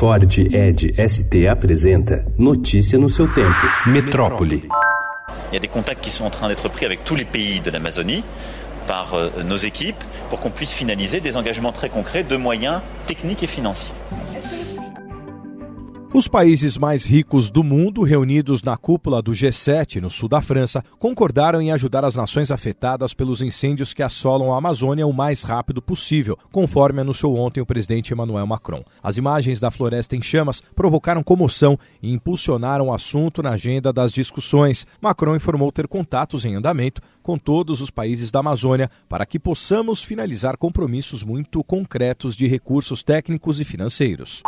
Ford Ed ST apresenta Notícia no seu tempo. Metrópole. Il y a des contacts qui sont en train d'être pris avec tous les pays de l'Amazonie par euh, nos équipes pour qu'on puisse finaliser des engagements très concrets de moyens techniques et financiers. Os países mais ricos do mundo, reunidos na cúpula do G7 no sul da França, concordaram em ajudar as nações afetadas pelos incêndios que assolam a Amazônia o mais rápido possível, conforme anunciou ontem o presidente Emmanuel Macron. As imagens da floresta em chamas provocaram comoção e impulsionaram o assunto na agenda das discussões. Macron informou ter contatos em andamento com todos os países da Amazônia para que possamos finalizar compromissos muito concretos de recursos técnicos e financeiros.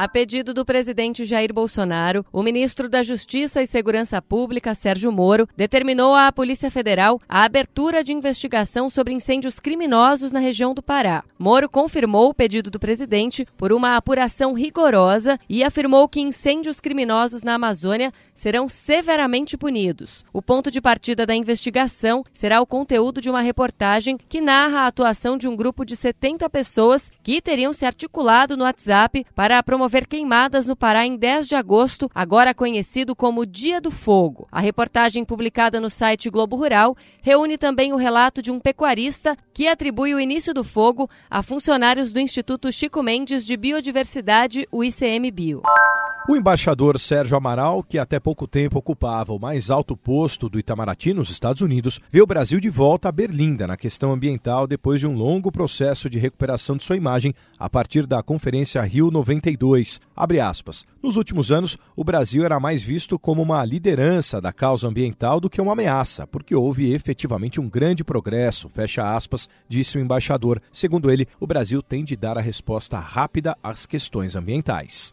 A pedido do presidente Jair Bolsonaro, o ministro da Justiça e Segurança Pública, Sérgio Moro, determinou à Polícia Federal a abertura de investigação sobre incêndios criminosos na região do Pará. Moro confirmou o pedido do presidente por uma apuração rigorosa e afirmou que incêndios criminosos na Amazônia serão severamente punidos. O ponto de partida da investigação será o conteúdo de uma reportagem que narra a atuação de um grupo de 70 pessoas que teriam se articulado no WhatsApp para promover promover queimadas no Pará em 10 de agosto, agora conhecido como Dia do Fogo. A reportagem publicada no site Globo Rural reúne também o relato de um pecuarista que atribui o início do fogo a funcionários do Instituto Chico Mendes de Biodiversidade, o ICMBio. O embaixador Sérgio Amaral, que até pouco tempo ocupava o mais alto posto do Itamaraty nos Estados Unidos, vê o Brasil de volta a Berlinda na questão ambiental depois de um longo processo de recuperação de sua imagem a partir da Conferência Rio 92. Abre aspas. Nos últimos anos, o Brasil era mais visto como uma liderança da causa ambiental do que uma ameaça, porque houve efetivamente um grande progresso, fecha aspas, disse o embaixador. Segundo ele, o Brasil tem de dar a resposta rápida às questões ambientais.